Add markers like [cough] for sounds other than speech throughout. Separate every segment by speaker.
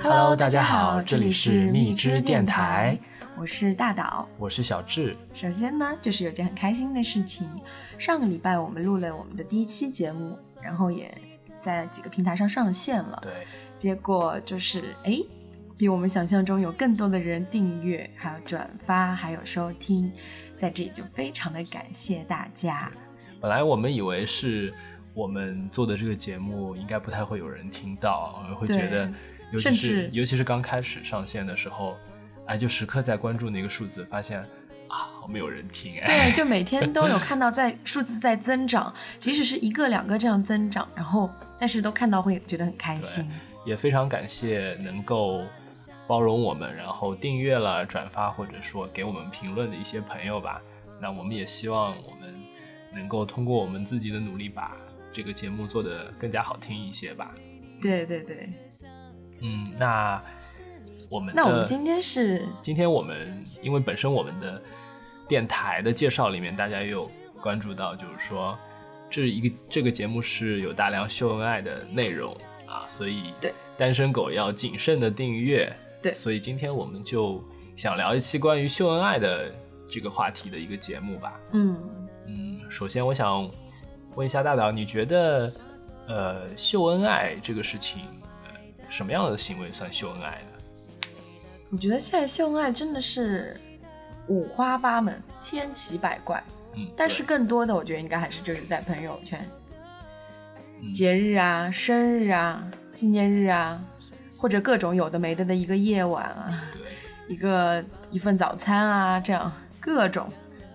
Speaker 1: Hello，大家好，这里是蜜汁电台，
Speaker 2: 我是大岛，
Speaker 1: 我是小智。
Speaker 2: 首先呢，就是有件很开心的事情，上个礼拜我们录了我们的第一期节目，然后也在几个平台上上线了。
Speaker 1: 对，
Speaker 2: 结果就是哎，比我们想象中有更多的人订阅，还有转发，还有收听，在这里就非常的感谢大家。
Speaker 1: 本来我们以为是我们做的这个节目应该不太会有人听到，会觉得。尤其是尤其是刚开始上线的时候，哎，就时刻在关注那个数字，发现啊，没有人听
Speaker 2: 哎。对，就每天都有 [laughs] 看到在数字在增长，即使是一个两个这样增长，然后但是都看到会觉得很开心。
Speaker 1: 也非常感谢能够包容我们，然后订阅了、转发或者说给我们评论的一些朋友吧。那我们也希望我们能够通过我们自己的努力，把这个节目做得更加好听一些吧。
Speaker 2: 对对对。
Speaker 1: 嗯，那我们
Speaker 2: 那我们今天是
Speaker 1: 今天我们因为本身我们的电台的介绍里面，大家也有关注到，就是说这一个这个节目是有大量秀恩爱的内容啊，所以
Speaker 2: 对
Speaker 1: 单身狗要谨慎的订阅。
Speaker 2: 对，
Speaker 1: 所以今天我们就想聊一期关于秀恩爱的这个话题的一个节目吧。
Speaker 2: 嗯
Speaker 1: 嗯，首先我想问一下大导，你觉得呃秀恩爱这个事情？什么样的行为算秀恩爱呢？
Speaker 2: 我觉得现在秀恩爱真的是五花八门、千奇百怪。
Speaker 1: 嗯，
Speaker 2: 但是更多的，我觉得应该还是就是在朋友圈，节日啊、生日啊、纪念日啊，或者各种有的没的的一个夜晚啊，
Speaker 1: 对，
Speaker 2: 一个一份早餐啊，这样各种。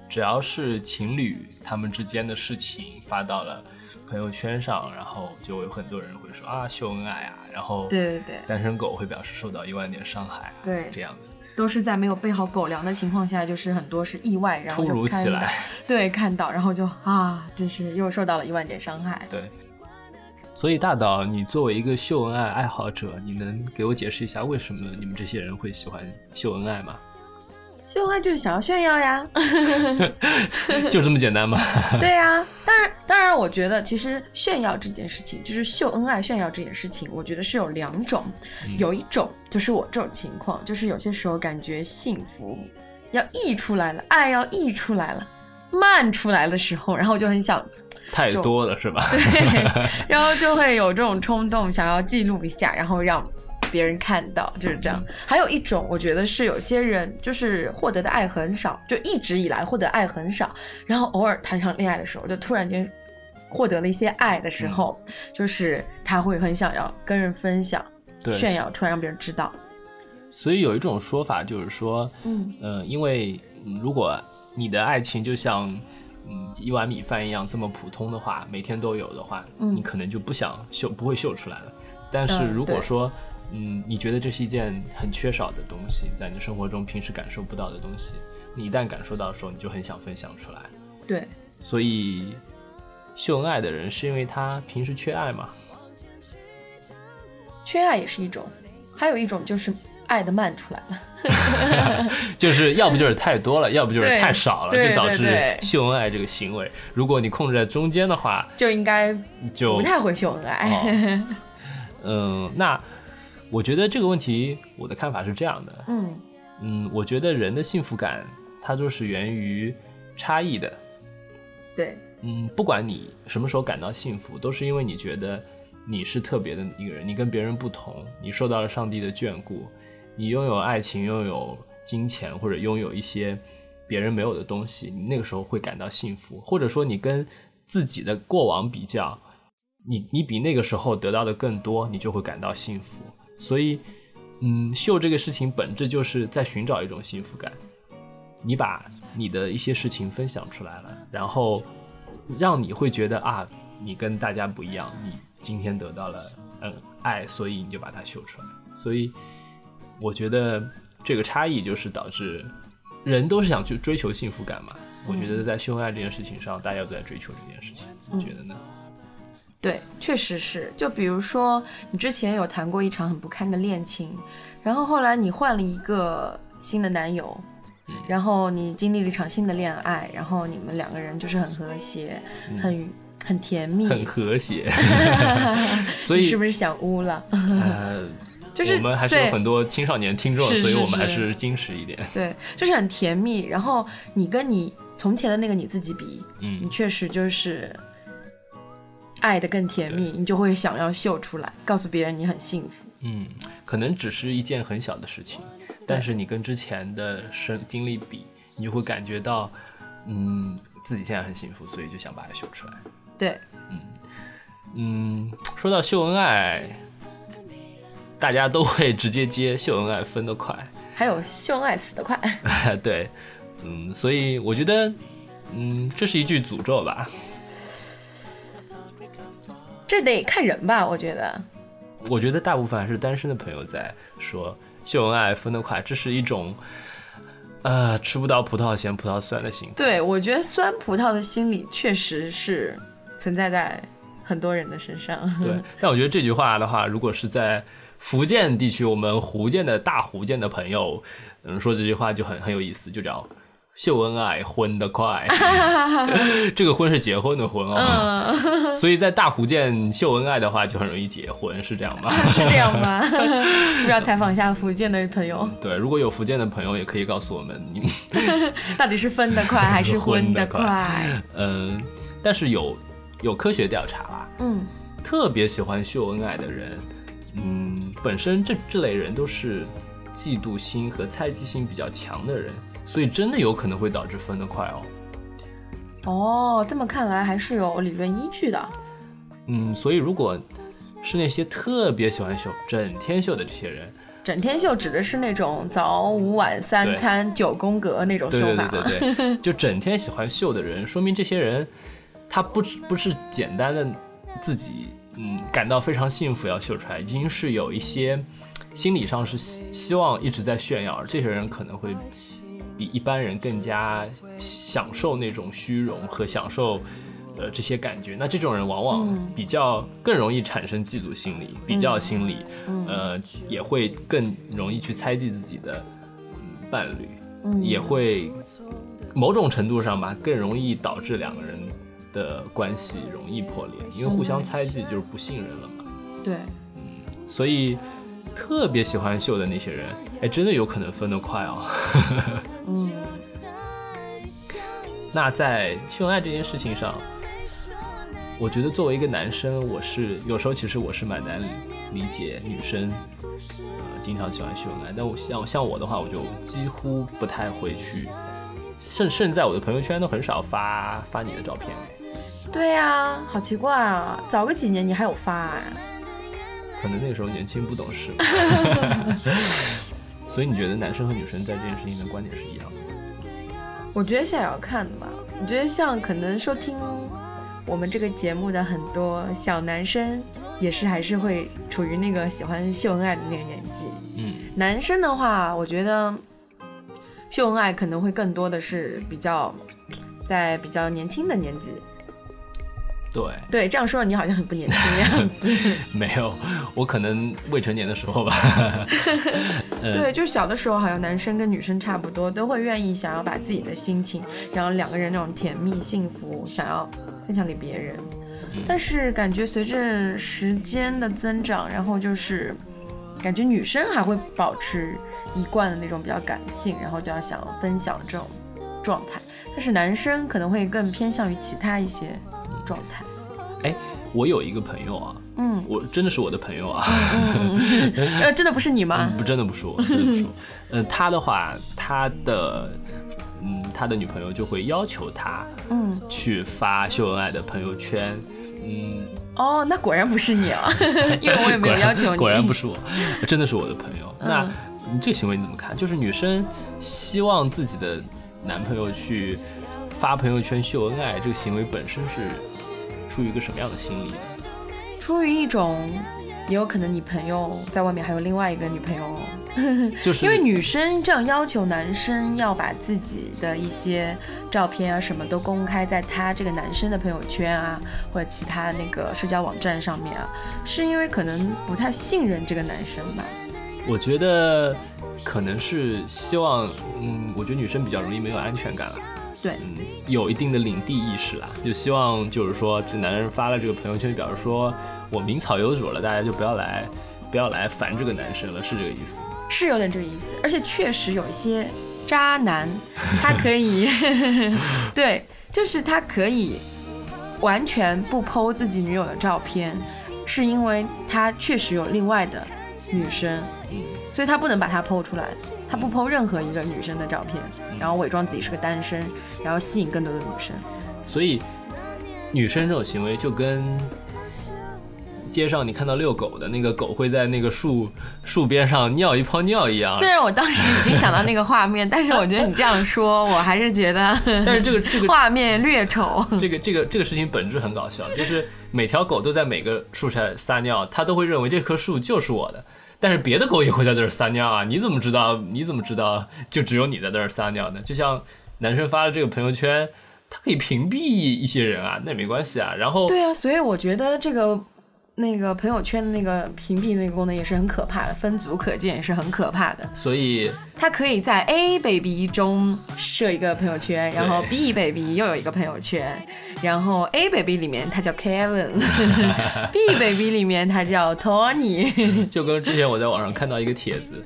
Speaker 1: 只要是情侣他们之间的事情发到了。朋友圈上，然后就有很多人会说啊秀恩爱啊，然后
Speaker 2: 对对对，
Speaker 1: 单身狗会表示受到一万点伤害，
Speaker 2: 对
Speaker 1: 这样的
Speaker 2: 都是在没有备好狗粮的情况下，就是很多是意外，然后
Speaker 1: 突如其来，
Speaker 2: 对看到，然后就啊，真是又受到了一万点伤害。
Speaker 1: 对，所以大岛，你作为一个秀恩爱爱好者，你能给我解释一下为什么你们这些人会喜欢秀恩爱吗？
Speaker 2: 秀恩爱就是想要炫耀呀，[laughs]
Speaker 1: 就这么简单吗？[laughs]
Speaker 2: 对呀，当然，当然，我觉得其实炫耀这件事情，就是秀恩爱炫耀这件事情，我觉得是有两种，有一种就是我这种情况，就是有些时候感觉幸福要溢出来了，爱要溢出来了，漫出来的时候，然后就很想
Speaker 1: 太多了是吧？[laughs]
Speaker 2: 对，然后就会有这种冲动，想要记录一下，然后让。别人看到就是这样，还有一种，我觉得是有些人就是获得的爱很少，就一直以来获得爱很少，然后偶尔谈上恋爱的时候，就突然间获得了一些爱的时候，就是他会很想要跟人分享、炫耀，突然让别人知道。
Speaker 1: 所以有一种说法就是说，嗯。呃，因为如果你的爱情就像嗯一碗米饭一样这么普通的话，每天都有的话，你可能就不想秀，不会秀出来了。但是如果说嗯，你觉得这是一件很缺少的东西，在你的生活中平时感受不到的东西，你一旦感受到的时候，你就很想分享出来。
Speaker 2: 对，
Speaker 1: 所以秀恩爱的人是因为他平时缺爱吗？
Speaker 2: 缺爱也是一种，还有一种就是爱的慢出来了，[laughs] [laughs]
Speaker 1: 就是要不就是太多了，要不就是太少了，
Speaker 2: 就
Speaker 1: 导致秀恩爱这个行为。如果你控制在中间的话，
Speaker 2: 就应该
Speaker 1: 就
Speaker 2: 不太会秀恩
Speaker 1: 爱。嗯，那。我觉得这个问题，我的看法是这样的。
Speaker 2: 嗯
Speaker 1: 嗯，我觉得人的幸福感，它就是源于差异的。
Speaker 2: 对，
Speaker 1: 嗯，不管你什么时候感到幸福，都是因为你觉得你是特别的一个人，你跟别人不同，你受到了上帝的眷顾，你拥有爱情，拥有金钱，或者拥有一些别人没有的东西，你那个时候会感到幸福。或者说，你跟自己的过往比较，你你比那个时候得到的更多，你就会感到幸福。所以，嗯，秀这个事情本质就是在寻找一种幸福感。你把你的一些事情分享出来了，然后让你会觉得啊，你跟大家不一样，你今天得到了嗯爱，所以你就把它秀出来。所以，我觉得这个差异就是导致人都是想去追求幸福感嘛。我觉得在秀恩爱这件事情上，大家都在追求这件事情，你觉得呢？
Speaker 2: 对，确实是。就比如说，你之前有谈过一场很不堪的恋情，然后后来你换了一个新的男友，然后你经历了一场新的恋爱，然后你们两个人就是很和谐，很很甜蜜，
Speaker 1: 很和谐。[laughs] 所以
Speaker 2: 是不是想污了？
Speaker 1: 呃，
Speaker 2: 就是
Speaker 1: 我们还是有很多青少年听众，所以我们还是矜持一点。
Speaker 2: 对，就是很甜蜜。然后你跟你从前的那个你自己比，嗯你
Speaker 1: 嗯，
Speaker 2: 确实就是爱的更甜蜜，你就会想要秀出来，告诉别人你很幸福。
Speaker 1: 嗯，可能只是一件很小的事情，但是你跟之前的生经历比，你就会感觉到，嗯，自己现在很幸福，所以就想把它秀出来。
Speaker 2: 对，
Speaker 1: 嗯嗯，说到秀恩爱，大家都会直接接秀恩爱分得快，
Speaker 2: 还有秀恩爱死得快，[laughs]
Speaker 1: 对，嗯，所以我觉得，嗯，这是一句诅咒吧。
Speaker 2: 这得看人吧，我觉得。
Speaker 1: 我觉得大部分还是单身的朋友在说秀恩爱分得快，这是一种，呃，吃不到葡萄嫌葡萄酸的心态。
Speaker 2: 对，我觉得酸葡萄的心理确实是存在在很多人的身上。
Speaker 1: 对，[laughs] 但我觉得这句话的话，如果是在福建地区，我们福建的大福建的朋友，嗯，说这句话就很很有意思，就叫秀恩爱婚的快。[laughs] [laughs] 这个婚是结婚的婚哦，[laughs] 所以在大福建秀恩爱的话，就很容易结婚，是这样吗？
Speaker 2: 是这样吗？是不是要采访一下福建的朋友，
Speaker 1: 对，如果有福建的朋友，也可以告诉我们，你们
Speaker 2: 到底是分得快还是婚得
Speaker 1: 婚得快
Speaker 2: 快？
Speaker 1: 嗯，但是有有科学调查啦，
Speaker 2: 嗯，
Speaker 1: 特别喜欢秀恩爱的人，嗯，本身这这类人都是嫉妒心和猜忌心比较强的人，所以真的有可能会导致分得快哦。
Speaker 2: 哦，这么看来还是有理论依据的。
Speaker 1: 嗯，所以如果是那些特别喜欢秀、整天秀的这些人，
Speaker 2: 整天秀指的是那种早午晚三餐九宫格那种秀法吗？
Speaker 1: 对对 [laughs] 对，就整天喜欢秀的人，说明这些人他不只不是简单的自己嗯感到非常幸福要秀出来，已经是有一些心理上是希希望一直在炫耀，而这些人可能会比一般人更加享受那种虚荣和享受。呃，这些感觉，那这种人往往
Speaker 2: 嗯
Speaker 1: 比较更容易产生嫉妒心理、比较心理，
Speaker 2: 嗯
Speaker 1: 呃，也会更容易去猜忌自己的嗯伴侣，
Speaker 2: 嗯
Speaker 1: 也会某种程度上吧，更容易导致两个人的关系容易破裂，因为互相猜忌就是不信任了嘛。
Speaker 2: 对，嗯
Speaker 1: 所以特别喜欢秀的那些人，哎，真的有可能分得快哦。[laughs]
Speaker 2: 嗯，
Speaker 1: 那在秀恩爱这件事情上，我觉得作为一个男生，我是有时候其实我是蛮难理解女生，呃，经常喜欢秀恩爱。但我像像我的话，我就几乎不太会去，甚甚至在我的朋友圈都很少发发你的照片。
Speaker 2: 对呀、好奇怪啊！早个几年你还有发哎、
Speaker 1: 可能那个时候年轻不懂事。[laughs] 所以你觉得男生和女生在这件事情的观点是一样的吗？
Speaker 2: 我觉得现在也要看的吧。我觉得像可能收听我们这个节目的很多小男生，也是还是会处于那个喜欢秀恩爱的那个年纪。
Speaker 1: 嗯
Speaker 2: 男生的话，我觉得秀恩爱可能会更多的是比较在比较年轻的年纪。
Speaker 1: 对，
Speaker 2: 对，这样说你好像很不年轻的样子。[laughs]
Speaker 1: 没有，我可能未成年的时候吧。嗯
Speaker 2: 对，就是小的时候，好像男生跟女生差不多，都会愿意想要把自己的心情，然后两个人那种甜蜜幸福，想要分享给别人。但是感觉随着时间的增长，然后就是感觉女生还会保持一贯的那种比较感性，然后就要想分享这种状态。但是男生可能会更偏向于其他一些状态。
Speaker 1: 哎，我有一个朋友啊，
Speaker 2: 嗯
Speaker 1: 我真的是我的朋友啊，[laughs]
Speaker 2: 呃，真的不是你吗？
Speaker 1: 不，真的不是我，真的不是我。[laughs] 呃，他的话，他的，嗯，他的女朋友就会要求他
Speaker 2: 嗯，
Speaker 1: 去发秀恩爱的朋友圈，嗯，
Speaker 2: 哦，那果然不是你啊，[laughs] 因为我也没有要求你。
Speaker 1: 果然不是我，真的是我的朋友。
Speaker 2: 嗯
Speaker 1: 那你这个行为你怎么看？就是女生希望自己的男朋友去发朋友圈秀恩爱，这个行为本身是出于一个什么样的心理呢？
Speaker 2: 出于一种也有可能你朋友在外面还有另外一个女朋友，
Speaker 1: 就是 [laughs]
Speaker 2: 因为女生这样要求男生要把自己的一些照片啊什么都公开在他这个男生的朋友圈啊，或者其他那个社交网站上面啊，是因为可能不太信任这个男生吧。
Speaker 1: 我觉得可能是希望，嗯，我觉得女生比较容易没有安全感了。
Speaker 2: 对，
Speaker 1: 嗯，有一定的领地意识啦，就希望就是说，这男人发了这个朋友圈，表示说我名草有主了，大家就不要来，不要来烦这个男生了，是这个意思。
Speaker 2: 是有点这个意思，而且确实有一些渣男，他可以，[laughs] 对，就是他可以完全不剖自己女友的照片，是因为他确实有另外的女生，所以他不能把它剖出来，他不抛任何一个女生的照片，然后伪装自己是个单身，然后吸引更多的女生。
Speaker 1: 所以，女生这种行为就跟街上你看到遛狗的那个狗会在那个树树边上尿一泡尿一样。
Speaker 2: 虽然我当时已经想到那个画面，[laughs] 但是我觉得你这样说，我还是觉得，
Speaker 1: 但是这个这个 [laughs]
Speaker 2: 画面略丑。
Speaker 1: 这个这个这个事情本质很搞笑，就是每条狗都在每个树上撒尿，它都会认为这棵树就是我的。但是别的狗也会在这儿撒尿啊！[laughs] 你怎么知道？你怎么知道就只有你在这儿撒尿呢？就像男生发了这个朋友圈，他可以屏蔽一些人啊，那也没关系啊。然后
Speaker 2: 对啊，所以我觉得这个那个朋友圈的那个屏蔽那个功能也是很可怕的，分组可见也是很可怕的。
Speaker 1: 所以
Speaker 2: 它可以在 A baby 中设一个朋友圈，然后 B baby 又有一个朋友圈，然后 A baby 里面他叫 Kevin，B [laughs] baby 里面他叫 Tony。[laughs]
Speaker 1: 就跟之前我在网上看到一个帖子，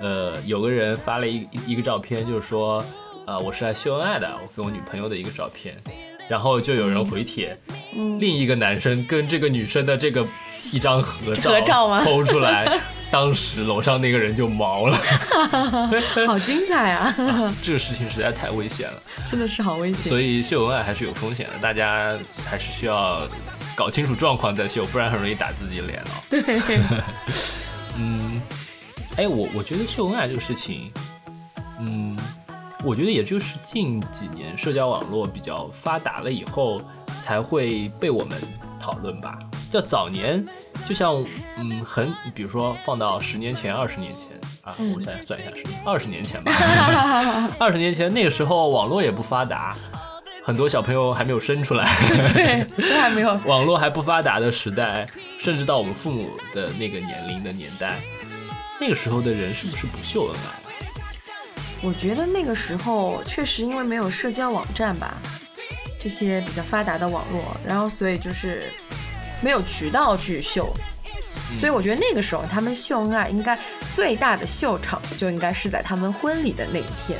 Speaker 1: 呃，有个人发了一一个照片，就是说，呃，我是来秀恩爱的，我跟我女朋友的一个照片，然后就有人回帖，
Speaker 2: 嗯
Speaker 1: 另一个男生跟这个女生的这个一张合照
Speaker 2: 合照吗
Speaker 1: 剖出来，当时楼上那个人就毛了，[laughs]
Speaker 2: 好精彩啊！
Speaker 1: 这个事情实在太危险了，
Speaker 2: 真的是好危险。
Speaker 1: 所以秀恩爱还是有风险的，大家还是需要搞清楚状况再秀，不然很容易打自己脸哦。[laughs]
Speaker 2: 对，[laughs]
Speaker 1: 嗯，哎，我我觉得秀恩爱这个事情，嗯，我觉得也就是近几年社交网络比较发达了以后，才会被我们讨论吧。叫早年，就像嗯，很比如说放到十年前、二十年前啊，我想想算一下是二十年前吧。[laughs] 二十年前那个时候网络也不发达，很多小朋友还没有生出来。
Speaker 2: 对，都还没有。
Speaker 1: 网络还不发达的时代，甚至到我们父母的那个年龄的年代，那个时候的人是不是不秀恩爱？
Speaker 2: 我觉得那个时候确实因为没有社交网站吧，这些比较发达的网络，然后所以就是没有渠道去秀，所以我觉得那个时候他们秀恩爱应该最大的秀场就应该是在他们婚礼的那一天，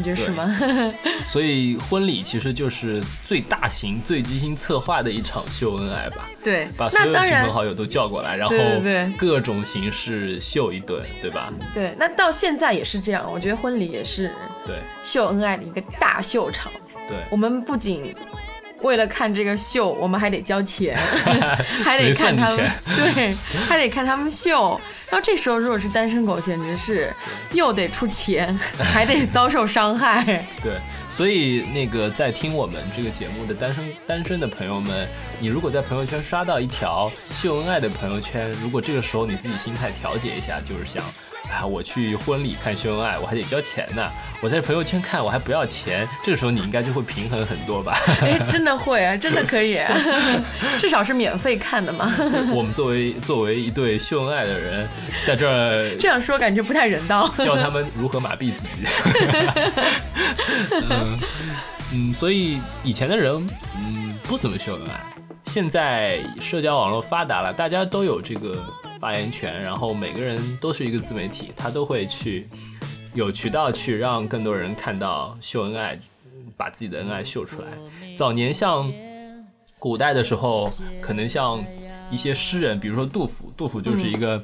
Speaker 2: 你觉得是吗？[laughs]
Speaker 1: 所以婚礼其实就是最大型、最精心策划的一场秀恩爱吧，
Speaker 2: 对，
Speaker 1: 把所有亲朋好友都叫过来，然后各种形式秀一顿，对吧？
Speaker 2: 对，那到现在也是这样，我觉得婚礼也是
Speaker 1: 对
Speaker 2: 秀恩爱的一个大秀场。
Speaker 1: 对，
Speaker 2: 我们不仅为了看这个秀，我们还得交钱，[laughs] 还得看他们，对，还得看他们秀。然后这时候如果是单身狗，简直是又得出钱，还得遭受伤害。[laughs]
Speaker 1: 对，所以那个在听我们这个节目的单身单身的朋友们，你如果在朋友圈刷到一条秀恩爱的朋友圈，如果这个时候你自己心态调节一下，就是想，啊，我去婚礼看秀恩爱，我还得交钱呢，我在朋友圈看我还不要钱，这个时候你应该就会平衡很多吧？
Speaker 2: 哎，[laughs] 真的会啊，真的可以，[laughs] 至少是免费看的嘛。
Speaker 1: 我们作为作为一对秀恩爱的人，[laughs] 在这儿
Speaker 2: 这样说感觉不太人道。[laughs]
Speaker 1: 教他们如何麻痹自己。[laughs] 嗯嗯，所以以前的人嗯不怎么秀恩爱，现在社交网络发达了，大家都有这个发言权，然后每个人都是一个自媒体，他都会去有渠道去让更多人看到秀恩爱，把自己的恩爱秀出来。早年像古代的时候，可能像一些诗人，比如说杜甫，杜甫就是一个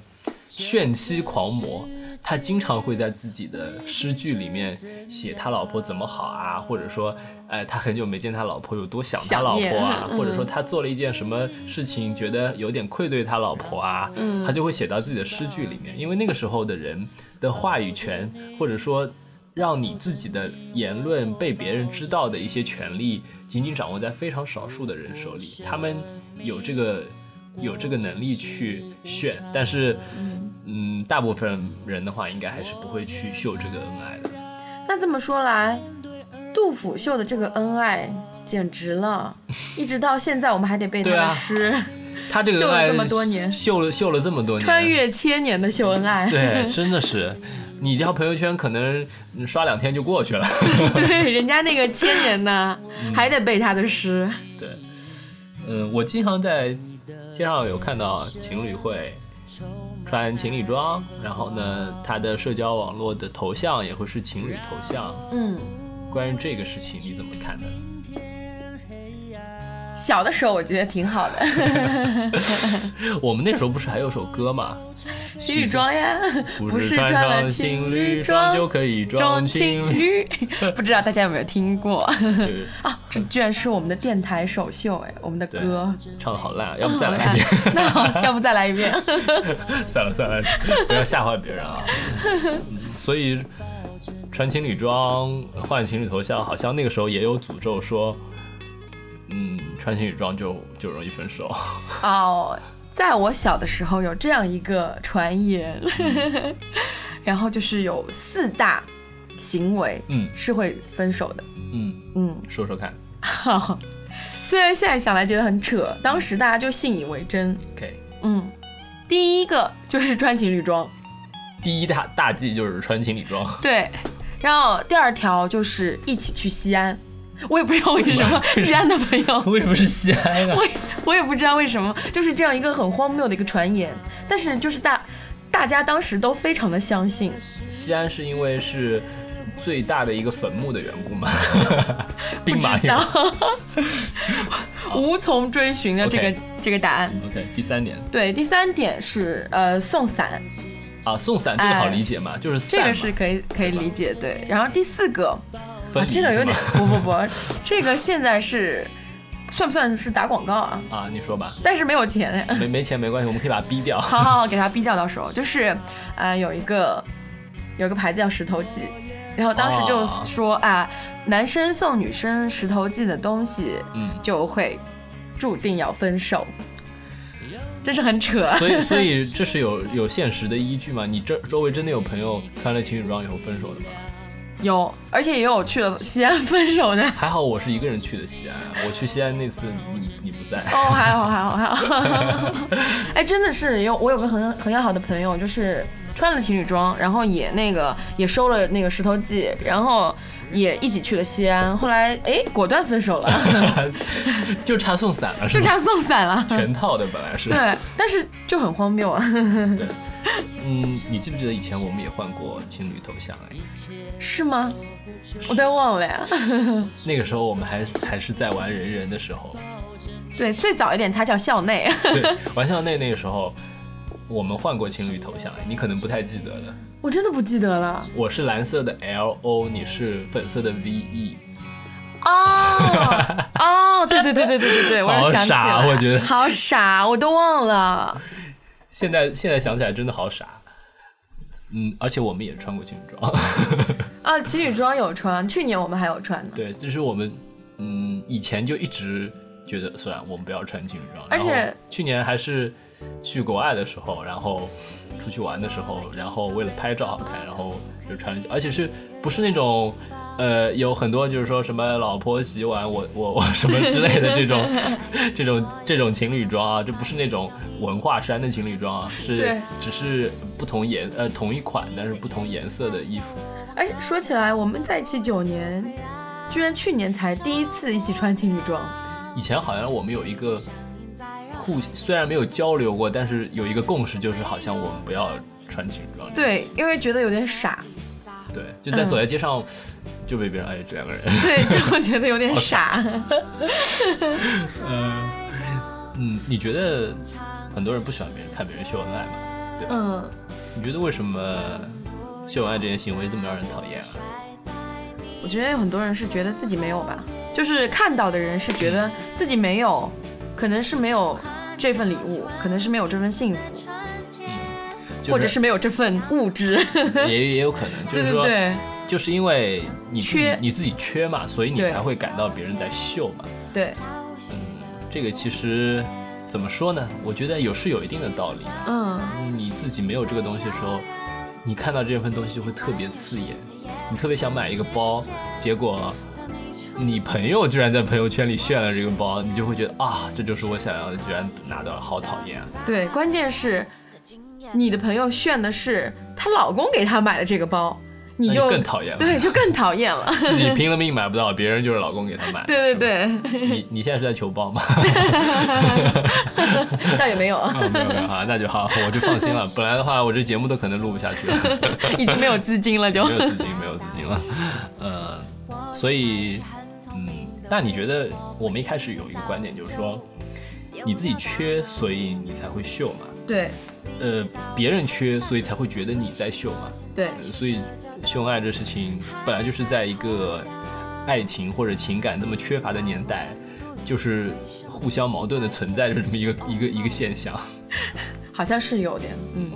Speaker 1: 炫妻狂魔，他经常会在自己的诗句里面写他老婆怎么好啊，或者说，哎，他很久没见他老婆，有多想他老婆啊，[laughs] 或者说他做了一件什么事情，觉得有点愧对他老婆啊，他就会写到自己的诗句里面，因为那个时候的人的话语权，或者说。让你自己的言论被别人知道的一些权利，仅仅掌握在非常少数的人手里。他们有这个有这个能力去炫，但是，嗯，大部分人的话，应该还是不会去秀这个恩爱的。
Speaker 2: 那这么说来，杜甫秀的这个恩爱简直了，[laughs] 一直到现在我们还得背他的诗，
Speaker 1: 他这个恩爱
Speaker 2: 秀了这么多年
Speaker 1: 秀了秀了这么多年，
Speaker 2: 穿越千年的秀恩爱。
Speaker 1: 对，真的是，你一条朋友圈可能嗯刷两天就过去了。[laughs] [laughs]
Speaker 2: 对，人家那个千年呢，
Speaker 1: 嗯
Speaker 2: 还得背他的诗。
Speaker 1: 对，嗯，我经常在街上有看到情侣会穿情侣装，然后呢，他的社交网络的头像也会是情侣头像。
Speaker 2: 嗯，
Speaker 1: 关于这个事情，你怎么看呢？
Speaker 2: 小的时候我觉得挺好的，[laughs]
Speaker 1: 我们那时候不是还有首歌吗？
Speaker 2: 情侣装呀，
Speaker 1: 不是穿
Speaker 2: 穿了
Speaker 1: 上
Speaker 2: 情
Speaker 1: 情
Speaker 2: 侣
Speaker 1: 侣装
Speaker 2: 装
Speaker 1: 就可以
Speaker 2: 装
Speaker 1: 装
Speaker 2: 情
Speaker 1: 情侣。
Speaker 2: 不知道大家有没有听过，啊？这居然是我们的电台首秀哎，我们的歌。
Speaker 1: 唱的好烂啊，要不再来一遍？
Speaker 2: 那好，要不再来一遍？
Speaker 1: 算了算了，不要吓坏别人啊。嗯所以穿情侣装换情侣头像，好像那个时候也有诅咒说，嗯，穿情侣装就就容易分手。[laughs]
Speaker 2: 哦，在我小的时候有这样一个传言，[laughs] 然后就是有四大行为
Speaker 1: 嗯
Speaker 2: 是会分手的。
Speaker 1: 嗯，
Speaker 2: 嗯，
Speaker 1: 说说看。
Speaker 2: 好，虽然现在想来觉得很扯，当时大家就信以为真。
Speaker 1: OK，
Speaker 2: 嗯，第一个就是穿情侣装，
Speaker 1: 第一大大忌就是穿情侣装。
Speaker 2: 对，然后第二条就是一起去西安。我也不知道为什么西安的朋友，
Speaker 1: 为什么是西安的 [laughs]
Speaker 2: 我？也我也不知道为什么，就是这样一个很荒谬的一个传言，但是就是大大家当时都非常的相信，
Speaker 1: 西安是因为是最大的一个坟墓的缘故吗？[laughs] 兵马
Speaker 2: 然
Speaker 1: 俑。
Speaker 2: 后 [laughs] 无从追寻的这个这个答案。
Speaker 1: OK，第三点
Speaker 2: 对，第三点是呃送伞，
Speaker 1: 啊，送伞这个好理解嘛，就是
Speaker 2: 这个是可以可以理解。对，然后第四个啊，
Speaker 1: 分离
Speaker 2: 这个有点不不不，[laughs] 这个现在是算不算是打广告啊？
Speaker 1: 啊，你说吧，
Speaker 2: 但是没有钱。
Speaker 1: 没没钱没关系，我们可以把它逼掉。[laughs]
Speaker 2: 好好好，给他逼掉，到时候就是，呃，有一个有一个牌子叫石头记，然后当时就
Speaker 1: 哦
Speaker 2: 说啊，男生送女生石头记的东西，
Speaker 1: 嗯，
Speaker 2: 就会注定要分手，[laughs] 这是很扯。
Speaker 1: 所以所以这是有有现实的依据吗？你这周围真的有朋友穿了情侣装以后分手的吗？
Speaker 2: 有，而且也有去了西安分手的。[laughs]
Speaker 1: 还好我是一个人去的西安，我去西安那次你你你不在。
Speaker 2: 哦，还好还好还好。[laughs] 哎，真的是有我有个很很要好的朋友，就是穿了情侣装，然后也那个也收了那个石头记，然后也一起去了西安。后来哎，果断分手了，[laughs]
Speaker 1: 就差送伞了，是吗？
Speaker 2: 就差送伞了。
Speaker 1: 全套的本来是。
Speaker 2: 对，但是就很荒谬啊。
Speaker 1: 对，[laughs] 嗯，你记不记得以前我们也换过情侣头像？哎，
Speaker 2: 是吗？我都忘了呀。[laughs]
Speaker 1: 那个时候我们还还是在玩人人的时候，
Speaker 2: 对，最早一点它叫校内。
Speaker 1: 对，[laughs] 玩校内那个时候，我们换过情侣头像，哎你可能不太记得了。
Speaker 2: 我真的不记得了。
Speaker 1: 我是蓝色的 L O，你是粉色的 V E。
Speaker 2: 哦哦，对对对对对对对，我想起来，
Speaker 1: 傻我觉得
Speaker 2: 好傻，我都忘了。
Speaker 1: 现在现在想起来真的好傻。嗯，而且我们也穿过情侣装。[laughs]
Speaker 2: 啊，情侣装有穿，去年我们还有穿呢。
Speaker 1: 对，就是我们嗯以前就一直觉得，算了，我们不要穿情侣装。
Speaker 2: 而且
Speaker 1: 然后去年还是去国外的时候，然后出去玩的时候，然后为了拍照好看，然后就穿，而且是不是那种。呃，有很多就是说什么老婆洗碗，我我我什么之类的这种，[laughs] 这种这种情侣装啊，这不是那种文化衫的情侣装啊，是只是不同颜呃同一款，但是不同颜色的衣服。
Speaker 2: 而且说起来，我们在一起九年，居然去年才第一次一起穿情侣装。
Speaker 1: 以前好像我们有一个互，虽然没有交流过，但是有一个共识，就是好像我们不要穿情侣装。
Speaker 2: 对，因为觉得有点傻，
Speaker 1: 对，就在
Speaker 2: 嗯
Speaker 1: 走在街上、就被别人爱这两个人，
Speaker 2: 对，就觉得有点傻。
Speaker 1: 嗯 [laughs] 嗯，你觉得很多人不喜欢别人看别人秀恩爱吗？对吧？
Speaker 2: 嗯，
Speaker 1: 你觉得为什么秀恩爱这件行为这么让人讨厌啊？
Speaker 2: 我觉得有很多人是觉得自己没有吧，就是看到的人是觉得自己没有，可能是没有这份礼物，可能是没有这份幸福，
Speaker 1: 就
Speaker 2: 或者是没有这份物质。[laughs]
Speaker 1: 也也有可能，就
Speaker 2: 对
Speaker 1: 是说，
Speaker 2: 对对
Speaker 1: 就是因为你自己
Speaker 2: 缺
Speaker 1: 你自己缺嘛，所以你才会感到别人在秀嘛。
Speaker 2: 对，嗯
Speaker 1: 这个其实怎么说呢？我觉得有是有一定的道理的。
Speaker 2: 嗯，
Speaker 1: 你自己没有这个东西的时候，你看到这份东西就会特别刺眼，你特别想买一个包，结果你朋友居然在朋友圈里炫了这个包，你就会觉得啊，这就是我想要的，居然拿到了，好讨厌啊！
Speaker 2: 对，关键是你的朋友炫的是她老公给她买的这个包，你
Speaker 1: 那
Speaker 2: 就
Speaker 1: 更讨厌了。
Speaker 2: 对，就更讨厌了。[laughs]
Speaker 1: 自己拼了命买不到，别人就是老公给他买。
Speaker 2: 对对对，
Speaker 1: 你你现在是在求包吗？[laughs]
Speaker 2: 倒也没有，
Speaker 1: 啊，没有没有啊，那就好，我就放心了。本来的话，我这节目都可能录不下去了，[laughs]
Speaker 2: 已经没有资金了就。
Speaker 1: 没有资金，没有资金了。呃，所以，嗯，那你觉得我们一开始有一个观点，就是说你自己缺，所以你才会秀嘛？
Speaker 2: 对
Speaker 1: 呃，别人缺，所以才会觉得你在秀嘛？
Speaker 2: 对
Speaker 1: 呃所以秀恩爱这事情本来就是在一个爱情或者情感那么缺乏的年代，就是互相矛盾的存在着这么一个一个一个现象。
Speaker 2: 好像是有点，嗯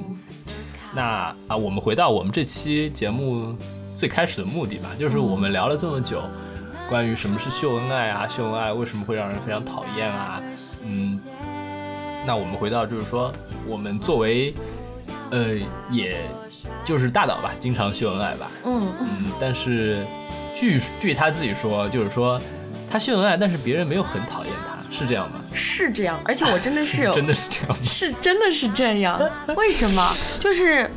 Speaker 1: 那啊，我们回到我们这期节目最开始的目的吧，就是我们聊了这么久，关于什么是秀恩爱啊，秀恩爱为什么会让人非常讨厌啊，嗯，那我们回到就是说，我们作为，呃，也就是大导吧，经常秀恩爱吧，
Speaker 2: 嗯，
Speaker 1: 嗯，但是据据他自己说，就是说他秀恩爱，但是别人没有很讨厌他，是这样吗？
Speaker 2: 是这样，而且我真的是有 [laughs]
Speaker 1: 真的是这样吗？
Speaker 2: 是真的是这样，为什么？就是，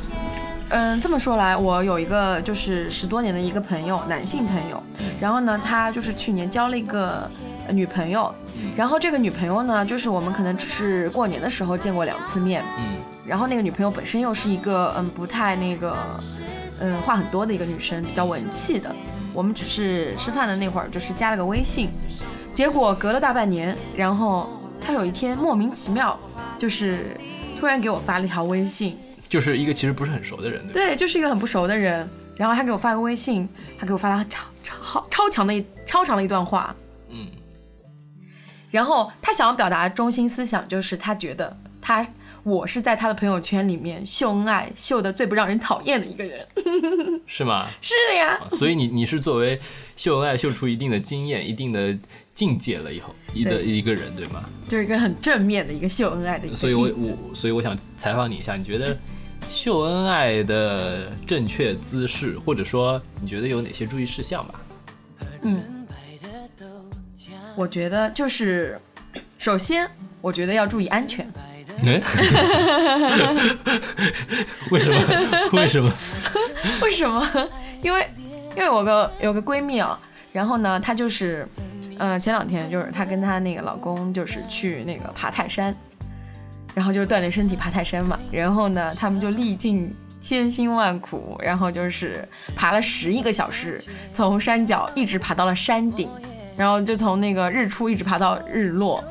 Speaker 2: 嗯，这么说来，我有一个就是十多年的一个朋友，男性朋友，然后呢，他就是去年交了一个呃女朋友，然后这个女朋友呢，就是我们可能只是过年的时候见过两次面，
Speaker 1: 嗯。
Speaker 2: 然后那个女朋友本身又是一个嗯不太那个嗯话很多的一个女生，比较文气的。我们只是吃饭的那会儿就是加了个微信，结果隔了大半年，然后她有一天莫名其妙就是突然给我发了一条微信，
Speaker 1: 就是一个其实不是很熟的人，对？
Speaker 2: 对，就是一个很不熟的人，然后他给我发个微信，他给我发了超超超强的一超长的一段话，
Speaker 1: 嗯，
Speaker 2: 然后他想要表达的中心思想就是他觉得他我是在他的朋友圈里面秀恩爱秀的最不让人讨厌的一个人。[laughs]
Speaker 1: 是吗？
Speaker 2: 是的呀，
Speaker 1: 啊所以你你是作为秀恩爱秀出一定的经验、一定的境界了以后一的一个人，对吗？
Speaker 2: 就是一个很正面的一个秀恩爱的一个
Speaker 1: 所以我我所以我想采访你一下，你觉得秀恩爱的正确姿势，或者说你觉得有哪些注意事项吧？
Speaker 2: 嗯，我觉得就是首先我觉得要注意安全，
Speaker 1: 嗯，为什么？为什么？[laughs]
Speaker 2: 为什么？因为因为我个有个闺蜜啊，然后呢，她就是，呃，前两天就是她跟她那个老公就是去那个爬泰山，然后就是锻炼身体爬泰山嘛，然后呢，他们就历尽千辛万苦，然后就是爬了十一个小时，从山脚一直爬到了山顶，然后就从那个日出一直爬到日落。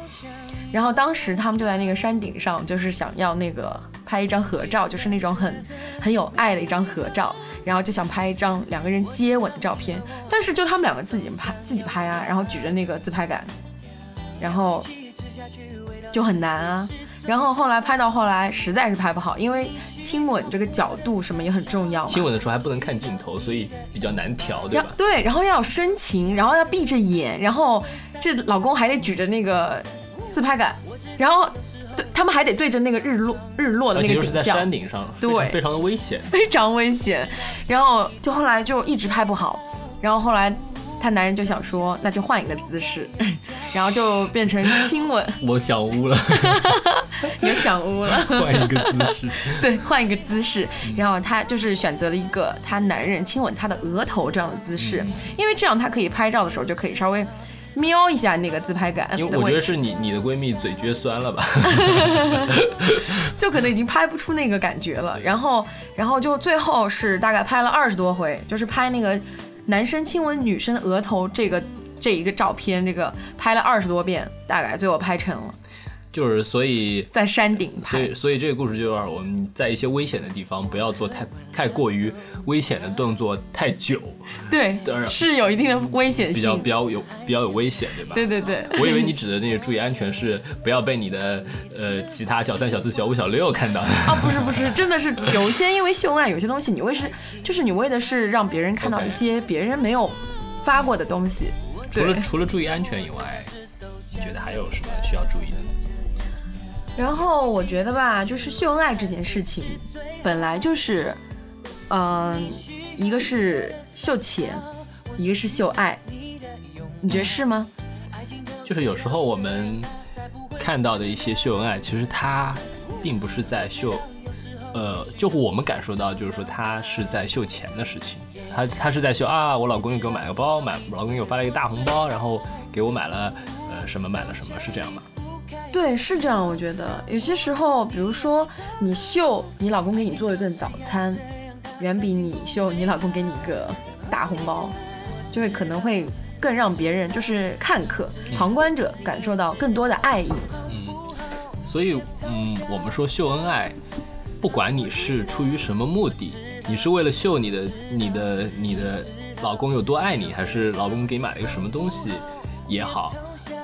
Speaker 2: 然后当时他们就在那个山顶上，就是想要那个拍一张合照，就是那种很很有爱的一张合照，然后就想拍一张两个人接吻的照片，但是就他们两个自己拍自己拍啊，然后举着那个自拍杆，然后就很难啊。然后后来拍到后来实在是拍不好，因为亲吻这个角度什么也很重要。
Speaker 1: 亲吻的时候还不能看镜头，所以比较难调，对吧？
Speaker 2: 对，然后要有深情，然后要闭着眼，然后这老公还得举着那个自拍杆，然后对他们还得对着那个日落日落的那个景象，
Speaker 1: 山顶上，
Speaker 2: 对
Speaker 1: 非常的危险。[laughs]
Speaker 2: 非常危险。然后就后来就一直拍不好，然后后来她男人就想说，[laughs] 那就换一个姿势，[laughs] 然后就变成亲吻，[laughs]
Speaker 1: 我想污了，
Speaker 2: 你就想污了。
Speaker 1: 换一个姿势。
Speaker 2: 对，换一个姿势，然后她就是选择了一个她男人亲吻她的额头这样的姿势，因为这样她可以拍照的时候就可以稍微瞄一下那个自拍杆
Speaker 1: 因为我觉得，是你你的闺蜜嘴撅酸了吧？
Speaker 2: 就可能已经拍不出那个感觉了。然后，然后就最后是大概拍了二十多回，就是拍那个男生亲吻女生的额头这个这一个照片，这个拍了二十多遍，大概最后拍成了，
Speaker 1: 就是所以
Speaker 2: 在山顶拍。
Speaker 1: 所以所以这个故事就是我们在一些危险的地方不要做太太过于危险的动作太久，
Speaker 2: 对
Speaker 1: 当然，
Speaker 2: 是有一定的危险性
Speaker 1: 比较比。较有比较有危险，对吧？
Speaker 2: 对对对，
Speaker 1: 我以为你指的那个注意安全是不要被你的呃其他小三、小四、小五、小六看到。
Speaker 2: 啊，不是不是，真的是有一些因为秀恩爱，有些东西你为是就是你为的是让别人看到一些别人没有发过的东西。
Speaker 1: 除了除了注意安全以外，你觉得还有什么需要注意的呢？
Speaker 2: 然后我觉得吧，就是秀恩爱这件事情，本来就是，嗯、一个是秀钱，一个是秀爱，你觉得是吗？
Speaker 1: 就是有时候我们看到的一些秀恩爱，其实他并不是在秀，呃，就我们感受到，就是说他是在秀钱的事情，他他是在秀啊，我老公又给我买个包，买我老公给我发了一个大红包，然后给我买了呃什么买了什么，是这样吗？
Speaker 2: 对，是这样。我觉得有些时候，比如说你秀你老公给你做一顿早餐，远比你秀你老公给你一个大红包，就会可能会更让别人就是看客、旁观者感受到更多的爱意。
Speaker 1: 嗯，所以嗯，我们说秀恩爱，不管你是出于什么目的，你是为了秀你的你的你的老公有多爱你，还是老公给你买了一个什么东西也好，嗯，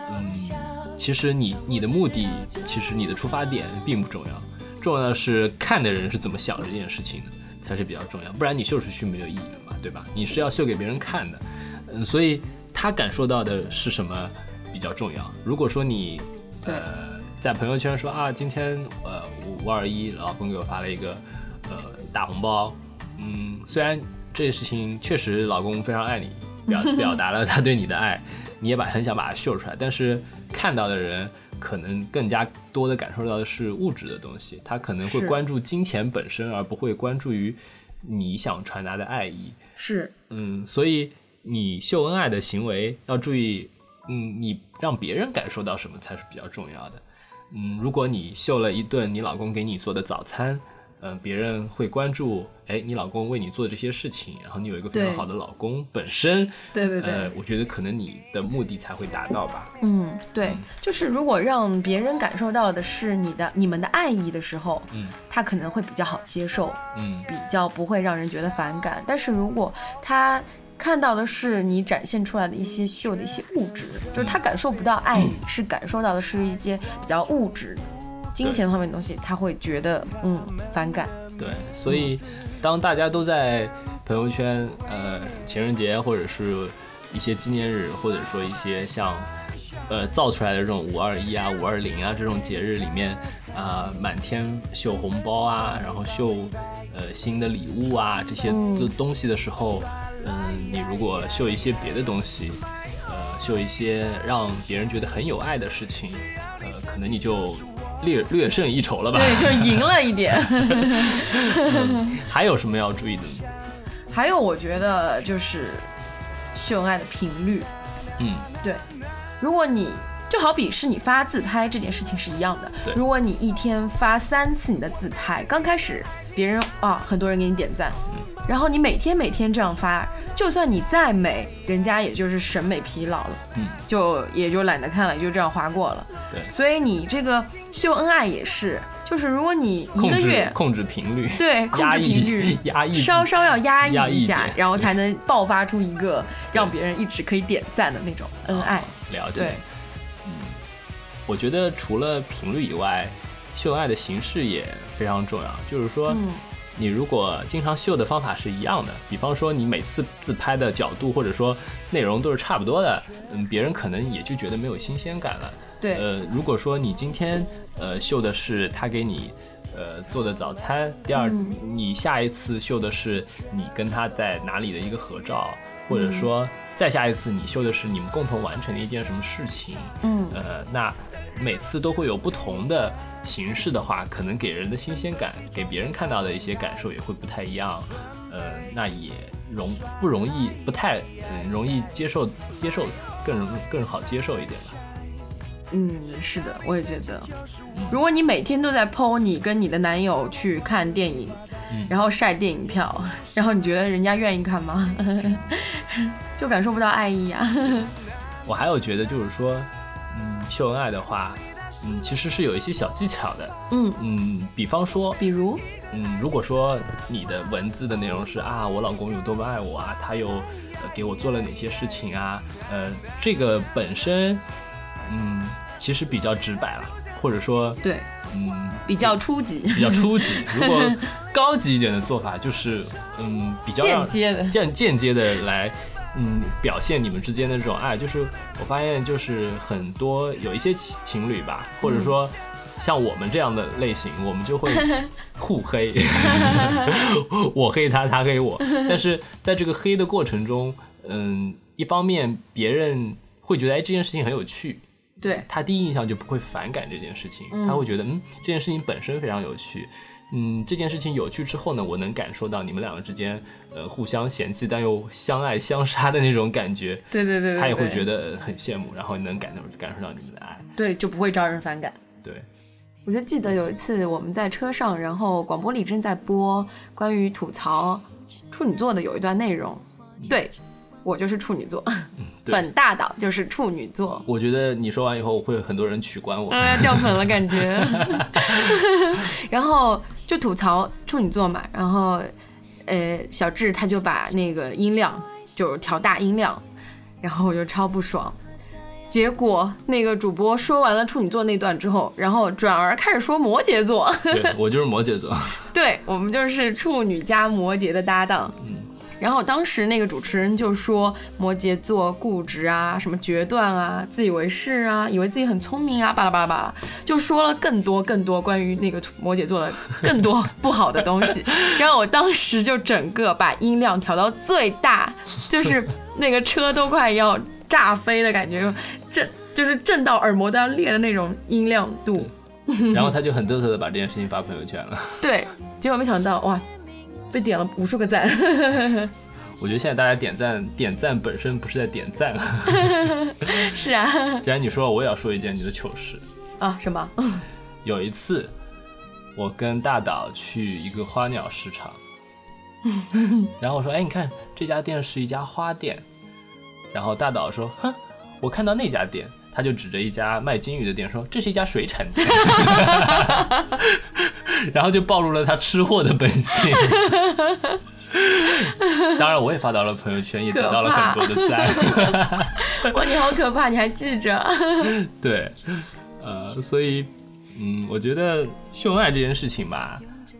Speaker 1: 其实你你的目的，其实你的出发点并不重要，重要的是看的人是怎么想这件事情的才是比较重要，不然你秀出去没有意义了嘛，对吧？你是要秀给别人看的，嗯，所以他感受到的是什么比较重要。如果说你呃在朋友圈说啊，今天呃五五二一，老公给我发了一个呃大红包，嗯，虽然这件事情确实老公非常爱你，表 [laughs] 表达了他对你的爱，你也把很想把它秀出来，但是看到的人可能更加多的感受到的是物质的东西，他可能会关注金钱本身，而不会关注于你想传达的爱意。
Speaker 2: 是，
Speaker 1: 嗯，所以你秀恩爱的行为要注意，嗯，你让别人感受到什么才是比较重要的。嗯，如果你秀了一顿你老公给你做的早餐，嗯、别人会关注，哎，你老公为你做这些事情，然后你有一个非常好的老公，本身，
Speaker 2: 对对对。
Speaker 1: 呃，我觉得可能你的目的才会达到吧。
Speaker 2: 嗯，对，就是如果让别人感受到的是你的你们的爱意的时候，
Speaker 1: 嗯
Speaker 2: 他可能会比较好接受，
Speaker 1: 嗯
Speaker 2: 比较不会让人觉得反感。但是如果他看到的是你展现出来的一些秀的一些物质，就是他感受不到爱，是感受到的是一些比较物质、金钱方面的东西，他会觉得嗯反感。
Speaker 1: 对，所以当大家都在朋友圈，呃，情人节或者是一些纪念日，或者说一些像呃造出来的这种五二一啊、五二零啊这种节日里面，啊、满天秀红包啊，然后秀呃新的礼物啊这些的东西的时候，嗯、你如果秀一些别的东西，呃，秀一些让别人觉得很有爱的事情，呃，可能你就略略胜一筹了吧？
Speaker 2: 对，就赢了一点。[laughs]
Speaker 1: 还有什么要注意的呢？
Speaker 2: 还有，我觉得就是秀恩爱的频率。
Speaker 1: 嗯，
Speaker 2: 对，如果你就好比是你发自拍这件事情是一样的
Speaker 1: 对，
Speaker 2: 如果你一天发三次你的自拍，刚开始别人啊很多人给你点赞，
Speaker 1: 嗯。
Speaker 2: 然后你每天每天这样发，就算你再美，人家也就是审美疲劳了，
Speaker 1: 嗯，
Speaker 2: 就也就懒得看了，也就这样划过了。
Speaker 1: 对，
Speaker 2: 所以你这个秀恩爱也是，就是如果你一个月
Speaker 1: 控制频率，
Speaker 2: 对控制频率
Speaker 1: 压抑 [laughs]
Speaker 2: 稍稍要压抑一下，然后才能爆发出一个让别人一直可以点赞的那种恩爱。
Speaker 1: 了解。
Speaker 2: 嗯。，
Speaker 1: 我觉得除了频率以外，秀恩爱的形式也非常重要。就是说，
Speaker 2: 嗯
Speaker 1: 你如果经常秀的方法是一样的，比方说你每次自拍的角度或者说内容都是差不多的，嗯，别人可能也就觉得没有新鲜感了。
Speaker 2: 对，
Speaker 1: 呃，如果说你今天呃秀的是他给你呃做的早餐，第二、
Speaker 2: 嗯
Speaker 1: 你下一次秀的是你跟他在哪里的一个合照，或者说再下一次你秀的是你们共同完成的一件什么事情，
Speaker 2: 嗯，
Speaker 1: 呃，那每次都会有不同的形式的话，可能给人的新鲜感，给别人看到的一些感受也会不太一样，呃，那也容不容易不太嗯容易接受接受更容更好接受一点吧。
Speaker 2: 嗯，是的，我也觉得，如果你每天都在 PO 你跟你的男友去看电影，
Speaker 1: 嗯
Speaker 2: 然后晒电影票，[laughs] 然后你觉得人家愿意看吗？[laughs] 就感受不到爱意啊。[laughs]
Speaker 1: 我还有觉得就是说，嗯，秀恩爱的话，嗯，其实是有一些小技巧的，
Speaker 2: 嗯，
Speaker 1: 嗯，比方说，
Speaker 2: 比如，
Speaker 1: 嗯，如果说你的文字的内容是啊，我老公有多么爱我啊，他又呃给我做了哪些事情啊，呃，这个本身，嗯，其实比较直白了，或者说，
Speaker 2: 对，
Speaker 1: 嗯，
Speaker 2: 比较初级，
Speaker 1: 比较初级。[laughs] 如果高级一点的做法，就是嗯，比较
Speaker 2: 间接的，
Speaker 1: 间间接的来，嗯，表现你们之间的这种爱。就是我发现，就是很多有一些情情侣吧，或者说，像我们这样的类型，我们就会 [laughs] 互黑，[laughs] 我黑他，他黑我。[laughs] 但是在这个黑的过程中，嗯，一方面别人会觉得哎这件事情很有趣，
Speaker 2: 对，
Speaker 1: 他第一印象就不会反感这件事情，他会觉得嗯这件事情本身非常有趣。嗯，这件事情有趣之后呢，我能感受到你们两个之间，呃，互相嫌弃但又相爱相杀的那种感觉。
Speaker 2: 对对对，
Speaker 1: 他也会觉得很羡慕，然后能感受感受到你们的爱。
Speaker 2: 对，就不会招人反感。
Speaker 1: 对，
Speaker 2: 我就记得有一次我们在车上，然后广播里正在播关于吐槽处女座的有一段内容。对，我就是处女座，本大岛就是处女座。
Speaker 1: 我觉得你说完以后，会很多人取关我，
Speaker 2: 掉粉了感觉。[laughs] 然后。就吐槽处女座嘛，然后，呃，小智他就把那个音量就调大音量，然后我就超不爽。结果那个主播说完了处女座那段之后，然后转而开始说摩羯座。
Speaker 1: 对我就是摩羯座。[laughs]
Speaker 2: 对我们就是处女加摩羯的搭档。然后当时那个主持人就说摩羯座固执啊，什么决断啊，自以为是啊，以为自己很聪明啊，巴拉巴拉巴拉，就说了更多更多关于那个摩羯座的更多不好的东西。然后我当时就整个把音量调到最大，就是那个车都快要炸飞的感觉，震就是震到耳膜都要裂的那种音量度。
Speaker 1: 然后他就很嘚瑟的把这件事情发朋友圈了。
Speaker 2: 对，结果没想到哇。被点了无数个赞，
Speaker 1: 我觉得现在大家点赞点赞本身不是在点赞，[laughs]
Speaker 2: 是啊。[laughs]
Speaker 1: 既然你说了，我也要说一件你的糗事
Speaker 2: 啊？什么？[laughs]
Speaker 1: 有一次，我跟大岛去一个花鸟市场，然后我说：“哎，你看这家店是一家花店。”然后大岛说：“哼，我看到那家店。”他就指着一家卖金鱼的店说：“这是一家水产店。[laughs] ”然后就暴露了他吃货的本性。当然，我也发到了朋友圈，也得到了很多的赞。[laughs]
Speaker 2: 哇，你好可怕！你还记着？
Speaker 1: 对，呃，所以，嗯，我觉得秀恩爱这件事情吧，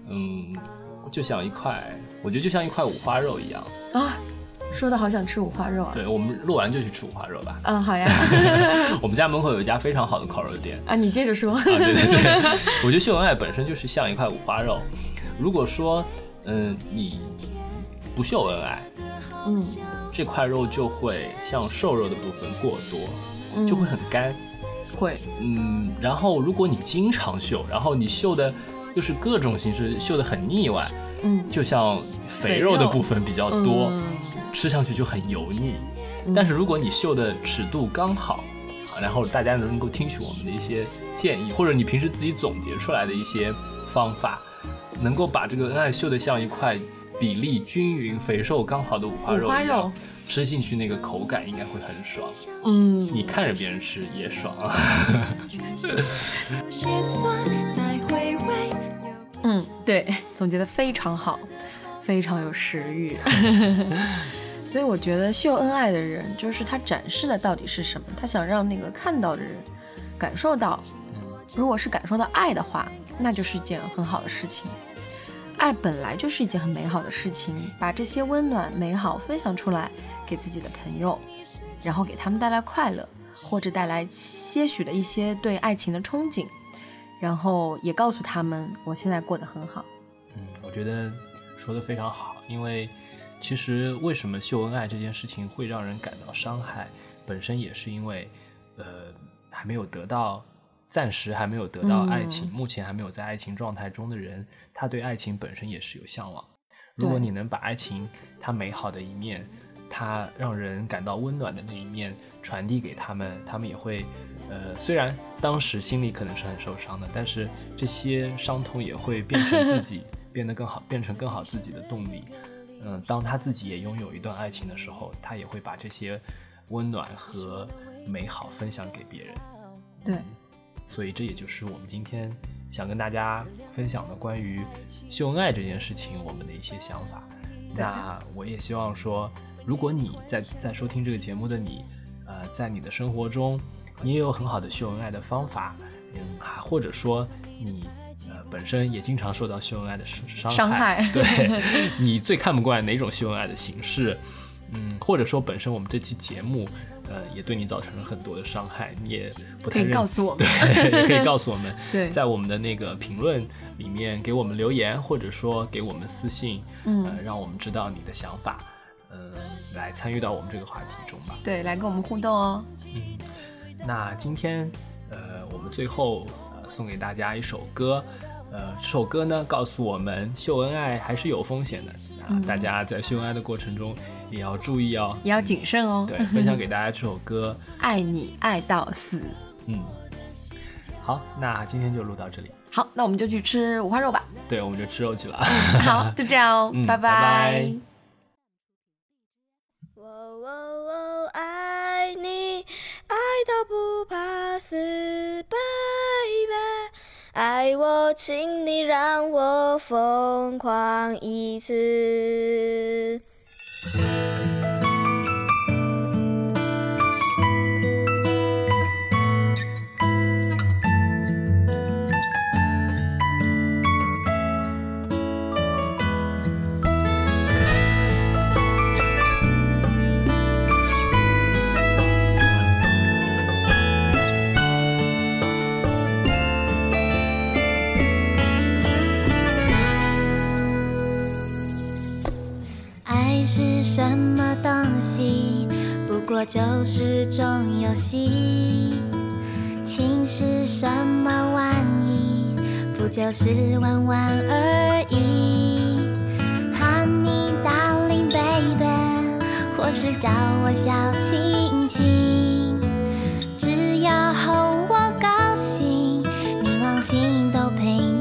Speaker 1: 嗯，就像一块，我觉得就像一块五花肉一样
Speaker 2: 啊。说的好想吃五花肉啊！
Speaker 1: 对，我们录完就去吃五花肉吧。
Speaker 2: 嗯，好呀。[laughs]
Speaker 1: 我们家门口有一家非常好的烤肉店
Speaker 2: 啊，你接着说。
Speaker 1: 啊，对对对，[laughs] 我觉得秀恩爱本身就是像一块五花肉。如果说，嗯，你不秀恩爱，
Speaker 2: 嗯，
Speaker 1: 这块肉就会像瘦肉的部分过多，就会很干。
Speaker 2: 会。
Speaker 1: 嗯，然后如果你经常秀，然后你秀的就是各种形式秀的很腻歪。
Speaker 2: 嗯，
Speaker 1: 就像肥肉的部分比较多，吃上去就很油腻。但是如果你绣的尺度刚好，然后大家能够听取我们的一些建议，或者你平时自己总结出来的一些方法，能够把这个恩爱绣的像一块比例均匀、肥瘦刚好的五花肉一样，吃进去那个口感应该会很爽。
Speaker 2: 嗯，
Speaker 1: 你看着别人吃也爽。[laughs]
Speaker 2: 嗯，对，总结的非常好，非常有食欲。[laughs] 所以我觉得秀恩爱的人，就是他展示的到底是什么？他想让那个看到的人感受到，如果是感受到爱的话，那就是一件很好的事情。爱本来就是一件很美好的事情，把这些温暖美好分享出来给自己的朋友，然后给他们带来快乐，或者带来些许的一些对爱情的憧憬。然后也告诉他们，我现在过得很好。
Speaker 1: 嗯，我觉得说的非常好，因为其实为什么秀恩爱这件事情会让人感到伤害，本身也是因为，呃，还没有得到，暂时还没有得到爱情，目前还没有在爱情状态中的人，他对爱情本身也是有向往。如果你能把爱情它美好的一面，它让人感到温暖的那一面传递给他们，他们也会。呃，虽然当时心里可能是很受伤的，但是这些伤痛也会变成自己 [laughs] 变得更好，变成更好自己的动力。嗯，当他自己也拥有一段爱情的时候，他也会把这些温暖和美好分享给别人。
Speaker 2: 对，
Speaker 1: 所以这也就是我们今天想跟大家分享的关于秀恩爱这件事情我们的一些想法。那我也希望说，如果你在在收听这个节目的你，呃，在你的生活中。你也有很好的秀恩爱的方法，嗯，或者说你呃本身也经常受到秀恩爱的伤
Speaker 2: 伤害，
Speaker 1: 对 [laughs] 你最看不惯哪种秀恩爱的形式？嗯，或者说本身我们这期节目呃，也对你造成了很多的伤害，你也不太
Speaker 2: 可以
Speaker 1: 认
Speaker 2: 告诉我们
Speaker 1: 对，也可以告诉我们，[laughs]
Speaker 2: 对
Speaker 1: 在我们的那个评论里面给我们留言，或者说给我们私信，
Speaker 2: 嗯
Speaker 1: 呃，让我们知道你的想法，嗯、来参与到我们这个话题中吧。
Speaker 2: 对，来跟我们互动哦。
Speaker 1: 嗯，那今天呃，我们最后呃送给大家一首歌，呃，这首歌呢告诉我们秀恩爱还是有风险的啊，
Speaker 2: 嗯
Speaker 1: 大家在秀恩爱的过程中也要注意哦。
Speaker 2: 也要谨慎哦。
Speaker 1: 对，[laughs] 分享给大家这首歌，
Speaker 2: 爱你爱到死。
Speaker 1: 嗯，好，那今天就录到这里，
Speaker 2: 好，那我们就去吃五花肉吧。
Speaker 1: 对，我们就吃肉去了。
Speaker 2: 好，就这样哦，[laughs]
Speaker 1: 嗯
Speaker 2: 拜
Speaker 1: 拜
Speaker 3: 死，baby，爱我，请你让我疯狂一次。东西？不过就是种游戏。情是什么玩意？不就是玩玩而已。喊你
Speaker 4: darling baby，或是叫我小亲亲，只要哄我高兴，你往心都陪你